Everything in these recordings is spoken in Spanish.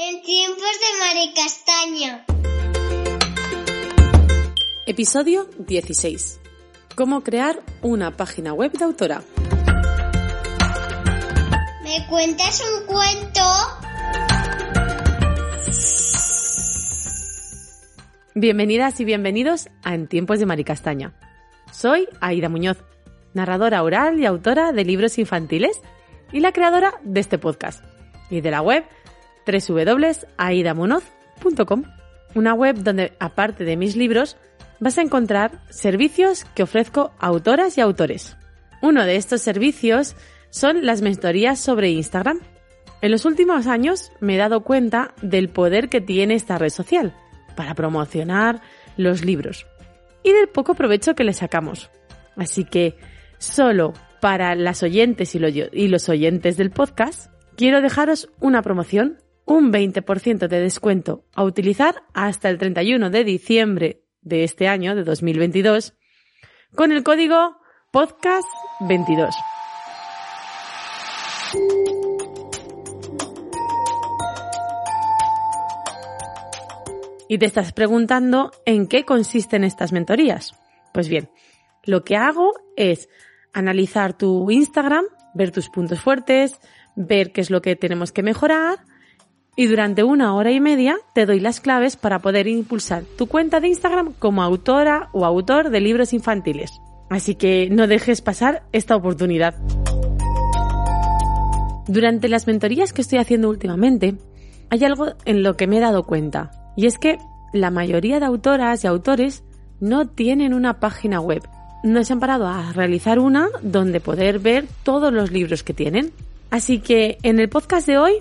En tiempos de Maricastaña. Episodio 16. Cómo crear una página web de autora. ¿Me cuentas un cuento? Bienvenidas y bienvenidos a En tiempos de Maricastaña. Soy Aida Muñoz, narradora oral y autora de libros infantiles y la creadora de este podcast y de la web www.aidamunoz.com, una web donde, aparte de mis libros, vas a encontrar servicios que ofrezco a autoras y autores. Uno de estos servicios son las mentorías sobre Instagram. En los últimos años me he dado cuenta del poder que tiene esta red social para promocionar los libros y del poco provecho que le sacamos. Así que solo para las oyentes y los oyentes del podcast, quiero dejaros una promoción un 20% de descuento a utilizar hasta el 31 de diciembre de este año, de 2022, con el código podcast22. Y te estás preguntando en qué consisten estas mentorías. Pues bien, lo que hago es analizar tu Instagram, ver tus puntos fuertes, ver qué es lo que tenemos que mejorar y durante una hora y media te doy las claves para poder impulsar tu cuenta de Instagram como autora o autor de libros infantiles. Así que no dejes pasar esta oportunidad. Durante las mentorías que estoy haciendo últimamente, hay algo en lo que me he dado cuenta, y es que la mayoría de autoras y autores no tienen una página web. No se han parado a realizar una donde poder ver todos los libros que tienen. Así que en el podcast de hoy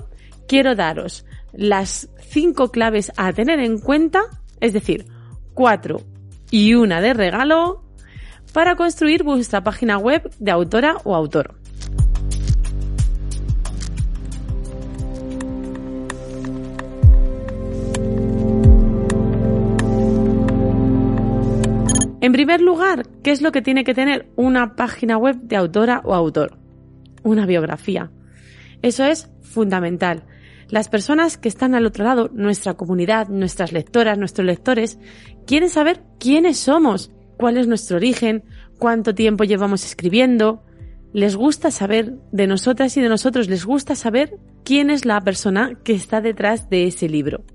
quiero daros las cinco claves a tener en cuenta, es decir, cuatro y una de regalo, para construir vuestra página web de autora o autor. En primer lugar, ¿qué es lo que tiene que tener una página web de autora o autor? Una biografía. Eso es fundamental. Las personas que están al otro lado, nuestra comunidad, nuestras lectoras, nuestros lectores, quieren saber quiénes somos, cuál es nuestro origen, cuánto tiempo llevamos escribiendo. Les gusta saber de nosotras y de nosotros, les gusta saber quién es la persona que está detrás de ese libro.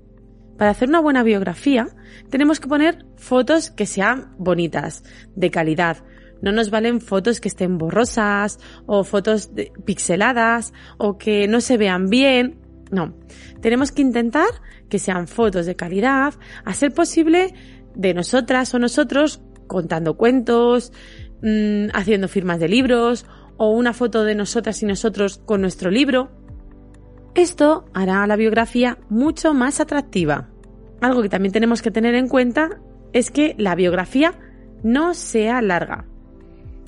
Para hacer una buena biografía, tenemos que poner fotos que sean bonitas, de calidad. No nos valen fotos que estén borrosas o fotos pixeladas o que no se vean bien no, tenemos que intentar que sean fotos de calidad, a ser posible de nosotras o nosotros contando cuentos, mm, haciendo firmas de libros o una foto de nosotras y nosotros con nuestro libro. Esto hará la biografía mucho más atractiva. Algo que también tenemos que tener en cuenta es que la biografía no sea larga.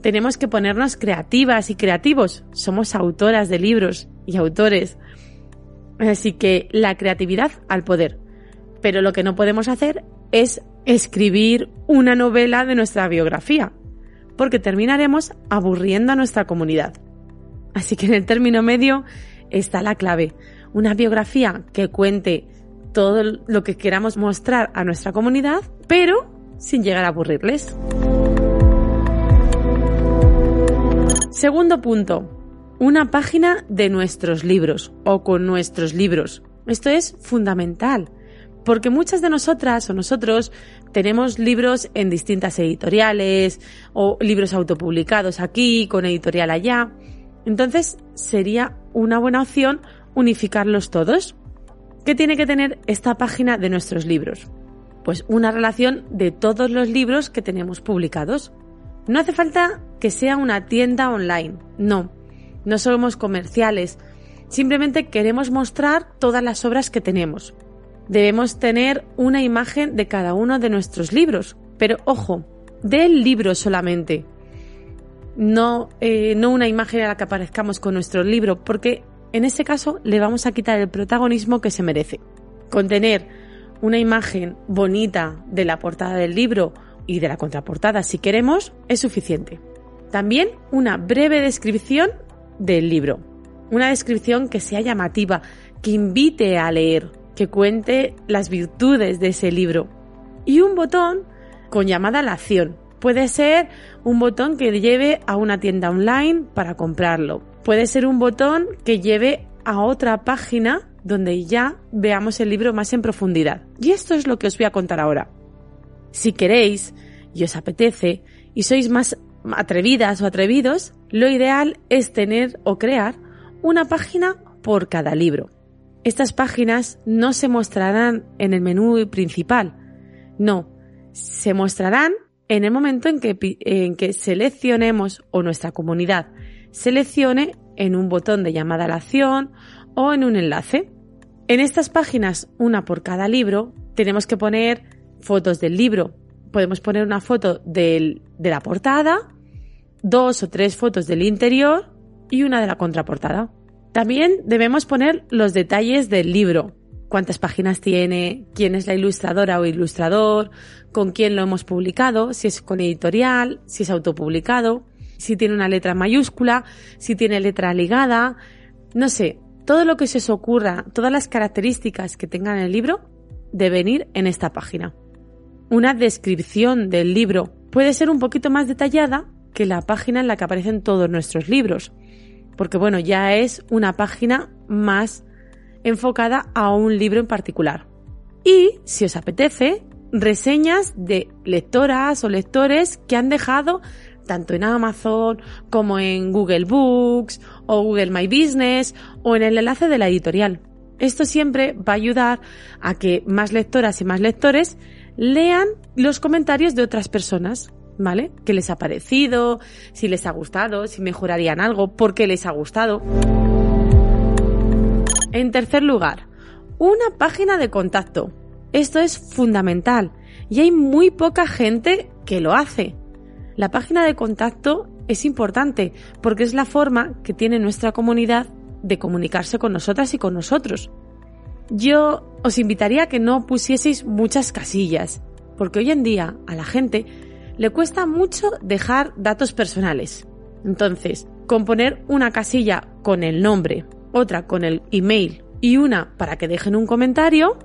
Tenemos que ponernos creativas y creativos. Somos autoras de libros y autores. Así que la creatividad al poder. Pero lo que no podemos hacer es escribir una novela de nuestra biografía, porque terminaremos aburriendo a nuestra comunidad. Así que en el término medio está la clave. Una biografía que cuente todo lo que queramos mostrar a nuestra comunidad, pero sin llegar a aburrirles. Segundo punto, una página de nuestros libros o con nuestros libros. Esto es fundamental, porque muchas de nosotras o nosotros tenemos libros en distintas editoriales o libros autopublicados aquí, con editorial allá. Entonces sería una buena opción unificarlos todos. ¿Qué tiene que tener esta página de nuestros libros? Pues una relación de todos los libros que tenemos publicados. No hace falta que sea una tienda online, no no somos comerciales, simplemente queremos mostrar todas las obras que tenemos. Debemos tener una imagen de cada uno de nuestros libros, pero ojo, del libro solamente. No, eh, no una imagen a la que aparezcamos con nuestro libro, porque en ese caso le vamos a quitar el protagonismo que se merece. Con tener una imagen bonita de la portada del libro y de la contraportada si queremos es suficiente. También una breve descripción del libro. Una descripción que sea llamativa, que invite a leer. que cuente las virtudes de ese libro. Y un botón con llamada a la acción. Puede ser un botón que lleve a una tienda online para comprarlo. Puede ser un botón que lleve a otra página donde ya veamos el libro más en profundidad. Y esto es lo que os voy a contar ahora. Si queréis y os apetece y sois más atrevidas o atrevidos, lo ideal es tener o crear una página por cada libro. Estas páginas no se mostrarán en el menú principal, no, se mostrarán en el momento en que, en que seleccionemos o nuestra comunidad seleccione en un botón de llamada a la acción o en un enlace. En estas páginas, una por cada libro, tenemos que poner fotos del libro. Podemos poner una foto de la portada, dos o tres fotos del interior y una de la contraportada. También debemos poner los detalles del libro, cuántas páginas tiene, quién es la ilustradora o ilustrador, con quién lo hemos publicado, si es con editorial, si es autopublicado, si tiene una letra mayúscula, si tiene letra ligada, no sé, todo lo que se os ocurra, todas las características que tengan el libro, deben ir en esta página. Una descripción del libro puede ser un poquito más detallada que la página en la que aparecen todos nuestros libros, porque bueno, ya es una página más enfocada a un libro en particular. Y, si os apetece, reseñas de lectoras o lectores que han dejado tanto en Amazon como en Google Books o Google My Business o en el enlace de la editorial. Esto siempre va a ayudar a que más lectoras y más lectores lean los comentarios de otras personas, ¿vale? ¿Qué les ha parecido? Si les ha gustado, si mejorarían algo, por qué les ha gustado. En tercer lugar, una página de contacto. Esto es fundamental y hay muy poca gente que lo hace. La página de contacto es importante porque es la forma que tiene nuestra comunidad de comunicarse con nosotras y con nosotros. Yo os invitaría a que no pusieseis muchas casillas, porque hoy en día a la gente le cuesta mucho dejar datos personales. Entonces, componer una casilla con el nombre, otra con el email y una para que dejen un comentario,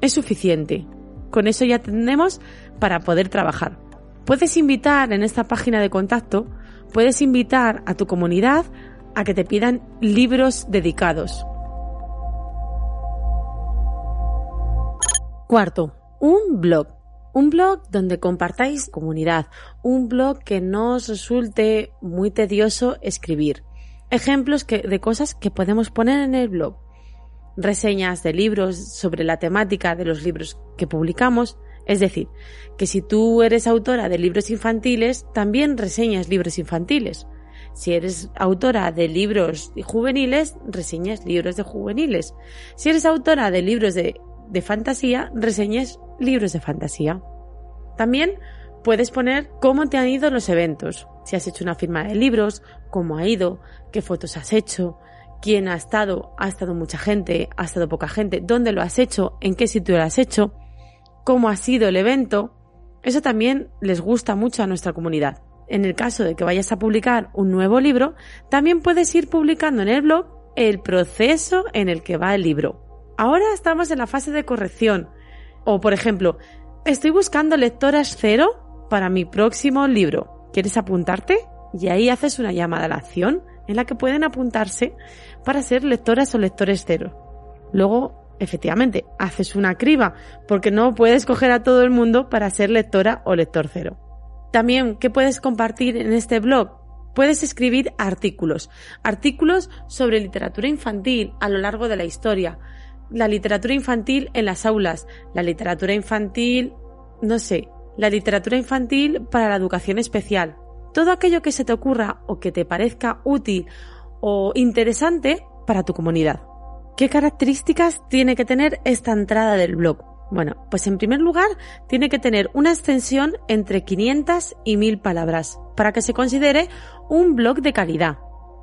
es suficiente. Con eso ya tenemos para poder trabajar. Puedes invitar en esta página de contacto, puedes invitar a tu comunidad a que te pidan libros dedicados. Cuarto, un blog. Un blog donde compartáis comunidad, un blog que no os resulte muy tedioso escribir ejemplos de cosas que podemos poner en el blog. Reseñas de libros sobre la temática de los libros que publicamos. Es decir, que si tú eres autora de libros infantiles, también reseñas libros infantiles. Si eres autora de libros juveniles, reseñas libros de juveniles. Si eres autora de libros de, de fantasía, reseñas libros de fantasía. También puedes poner cómo te han ido los eventos, si has hecho una firma de libros, cómo ha ido, qué fotos has hecho, quién ha estado, ha estado mucha gente, ha estado poca gente, dónde lo has hecho, en qué sitio lo has hecho, cómo ha sido el evento. Eso también les gusta mucho a nuestra comunidad. En el caso de que vayas a publicar un nuevo libro, también puedes ir publicando en el blog el proceso en el que va el libro. Ahora estamos en la fase de corrección. O, por ejemplo, estoy buscando lectoras cero para mi próximo libro. ¿Quieres apuntarte? Y ahí haces una llamada a la acción en la que pueden apuntarse para ser lectoras o lectores cero. Luego, efectivamente, haces una criba, porque no puedes coger a todo el mundo para ser lectora o lector cero. También, ¿qué puedes compartir en este blog? Puedes escribir artículos, artículos sobre literatura infantil a lo largo de la historia, la literatura infantil en las aulas, la literatura infantil, no sé, la literatura infantil para la educación especial, todo aquello que se te ocurra o que te parezca útil o interesante para tu comunidad. ¿Qué características tiene que tener esta entrada del blog? Bueno, pues en primer lugar tiene que tener una extensión entre 500 y 1000 palabras para que se considere un blog de calidad.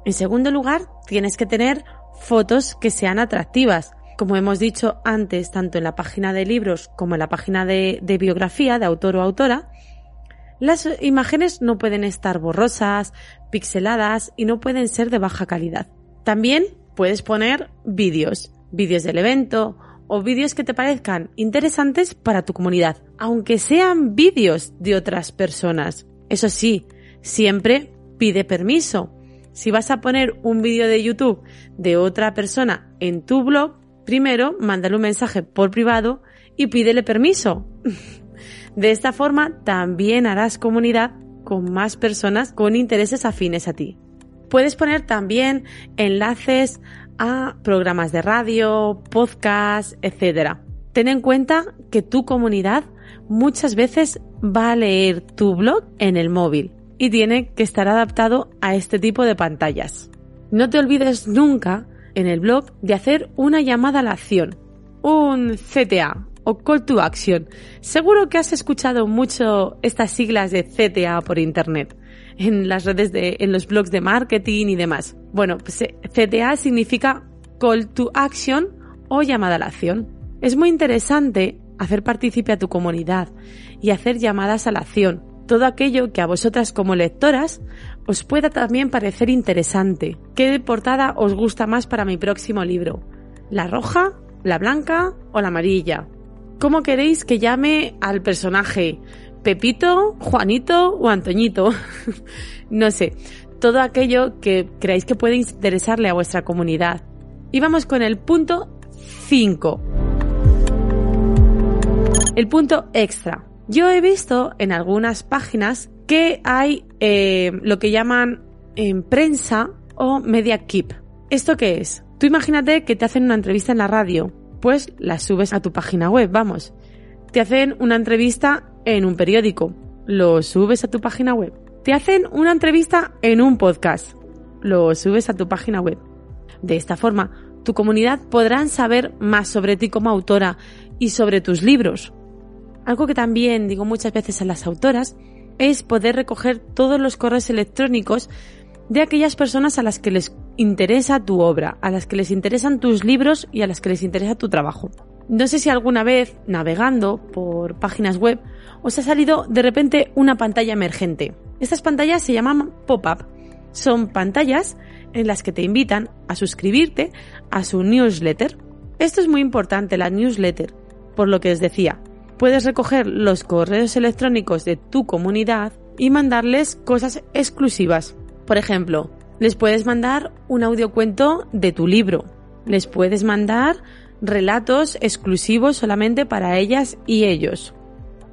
En segundo lugar, tienes que tener fotos que sean atractivas. Como hemos dicho antes, tanto en la página de libros como en la página de, biografía de autor o autora, las imágenes no pueden estar borrosas, pixeladas y no pueden ser de baja calidad. También puedes poner vídeos, vídeos del evento o vídeos que te parezcan interesantes para tu comunidad, aunque sean vídeos de otras personas. Eso sí, siempre pide permiso. Si vas a poner un vídeo de YouTube de otra persona en tu blog, primero mándale un mensaje por privado y pídele permiso. De esta forma también harás comunidad con más personas con intereses afines a ti. Puedes poner también enlaces a programas de radio, podcast, etc. Ten en cuenta que tu comunidad muchas veces va a leer tu blog en el móvil y tiene que estar adaptado a este tipo de pantallas. No te olvides nunca en el blog de hacer una llamada a la acción, un CTA o Call to Action. Seguro que has escuchado mucho estas siglas de CTA por internet en las redes de, en los blogs de marketing y demás. Bueno, pues eh, CTA significa Call to Action o llamada a la acción. Es muy interesante hacer partícipe a tu comunidad y hacer llamadas a la acción. Todo aquello que a vosotras como lectoras os pueda también parecer interesante. ¿Qué portada os gusta más para mi próximo libro? ¿La roja, la blanca o la amarilla? ¿Cómo queréis que llame al personaje? Pepito, Juanito o Antoñito. no sé, todo aquello que creáis que puede interesarle a vuestra comunidad. Y vamos con el punto 5. El punto extra. Yo he visto en algunas páginas que hay eh, lo que llaman en prensa o media keep. ¿Esto qué es? Tú imagínate que te hacen una entrevista en la radio, pues la subes a tu página web, vamos. Te hacen una entrevista en un periódico, lo subes a tu página web. Te hacen una entrevista en un podcast, lo subes a tu página web. De esta forma, tu comunidad podrán saber más sobre ti como autora y sobre tus libros. Algo que también digo muchas veces a las autoras es poder recoger todos los correos electrónicos de aquellas personas a las que les interesa tu obra, a las que les interesan tus libros y a las que les interesa tu trabajo. No sé si alguna vez, navegando por páginas web, os ha salido de repente una pantalla emergente. Estas pantallas se llaman pop-up. Son pantallas en las que te invitan a suscribirte a su newsletter. Esto es muy importante, la newsletter, por lo que os decía. Puedes recoger los correos electrónicos de tu comunidad y mandarles cosas exclusivas. Por ejemplo, les puedes mandar un audiocuento de tu libro. Les puedes mandar relatos exclusivos solamente para ellas y ellos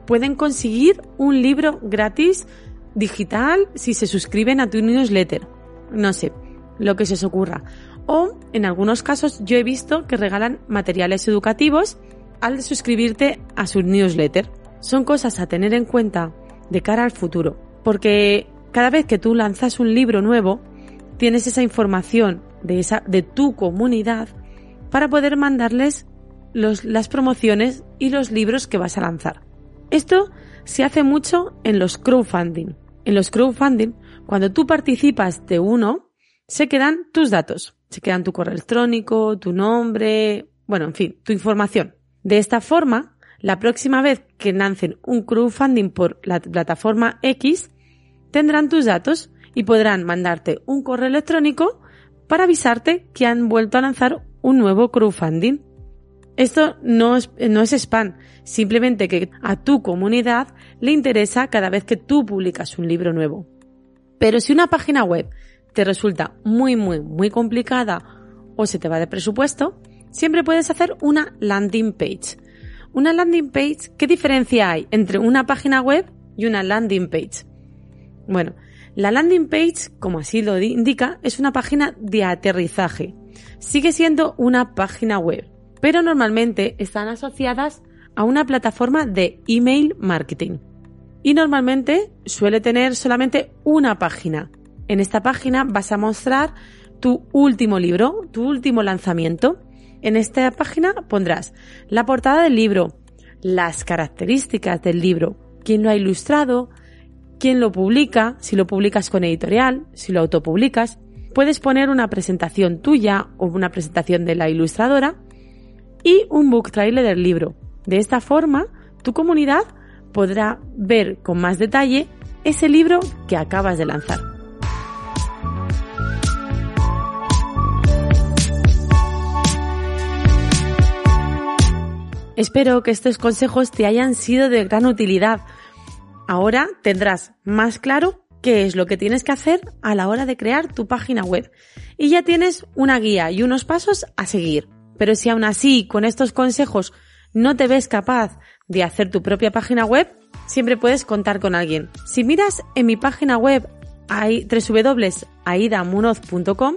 pueden conseguir un libro gratis digital si se suscriben a tu newsletter. No sé, lo que se os ocurra. O, en algunos casos, yo he visto que regalan materiales educativos al suscribirte a su newsletter. Son cosas a tener en cuenta de cara al futuro, porque cada vez que tú lanzas un libro nuevo, tienes esa información de, esa, de tu comunidad para poder mandarles los, las promociones y los libros que vas a lanzar. Esto se hace mucho en los crowdfunding. En los crowdfunding, cuando tú participas de uno, se quedan tus datos. Se quedan tu correo electrónico, tu nombre, bueno, en fin, tu información. De esta forma, la próxima vez que lancen un crowdfunding por la plataforma X, tendrán tus datos y podrán mandarte un correo electrónico para avisarte que han vuelto a lanzar un nuevo crowdfunding. Esto no es, no es spam, simplemente que a tu comunidad le interesa cada vez que tú publicas un libro nuevo. Pero si una página web te resulta muy, muy, muy complicada o se te va de presupuesto, siempre puedes hacer una landing page. Una landing page, ¿qué diferencia hay entre una página web y una landing page? Bueno, la landing page, como así lo indica, es una página de aterrizaje. Sigue siendo una página web, pero normalmente están asociadas a una plataforma de email marketing. Y normalmente suele tener solamente una página. En esta página vas a mostrar tu último libro, tu último lanzamiento. En esta página pondrás la portada del libro, las características del libro, quién lo ha ilustrado, quién lo publica, si lo publicas con editorial, si lo autopublicas. Puedes poner una presentación tuya o una presentación de la ilustradora y un book trailer del libro. De esta forma, tu comunidad podrá ver con más detalle ese libro que acabas de lanzar. Espero que estos consejos te hayan sido de gran utilidad. Ahora tendrás más claro qué es lo que tienes que hacer a la hora de crear tu página web. Y ya tienes una guía y unos pasos a seguir. Pero si aún así con estos consejos no te ves capaz de hacer tu propia página web, siempre puedes contar con alguien. Si miras en mi página web www.aidamunoz.com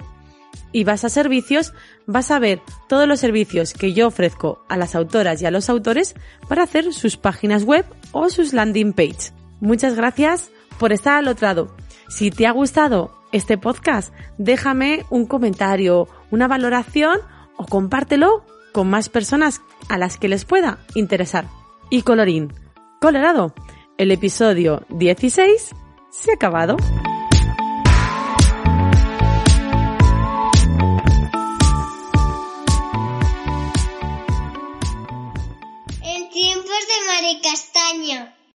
y vas a servicios, vas a ver todos los servicios que yo ofrezco a las autoras y a los autores para hacer sus páginas web o sus landing page. Muchas gracias por estar al otro lado. Si te ha gustado este podcast, déjame un comentario, una valoración o compártelo con más personas a las que les pueda interesar. Y colorín, colorado, el episodio 16 se ha acabado. En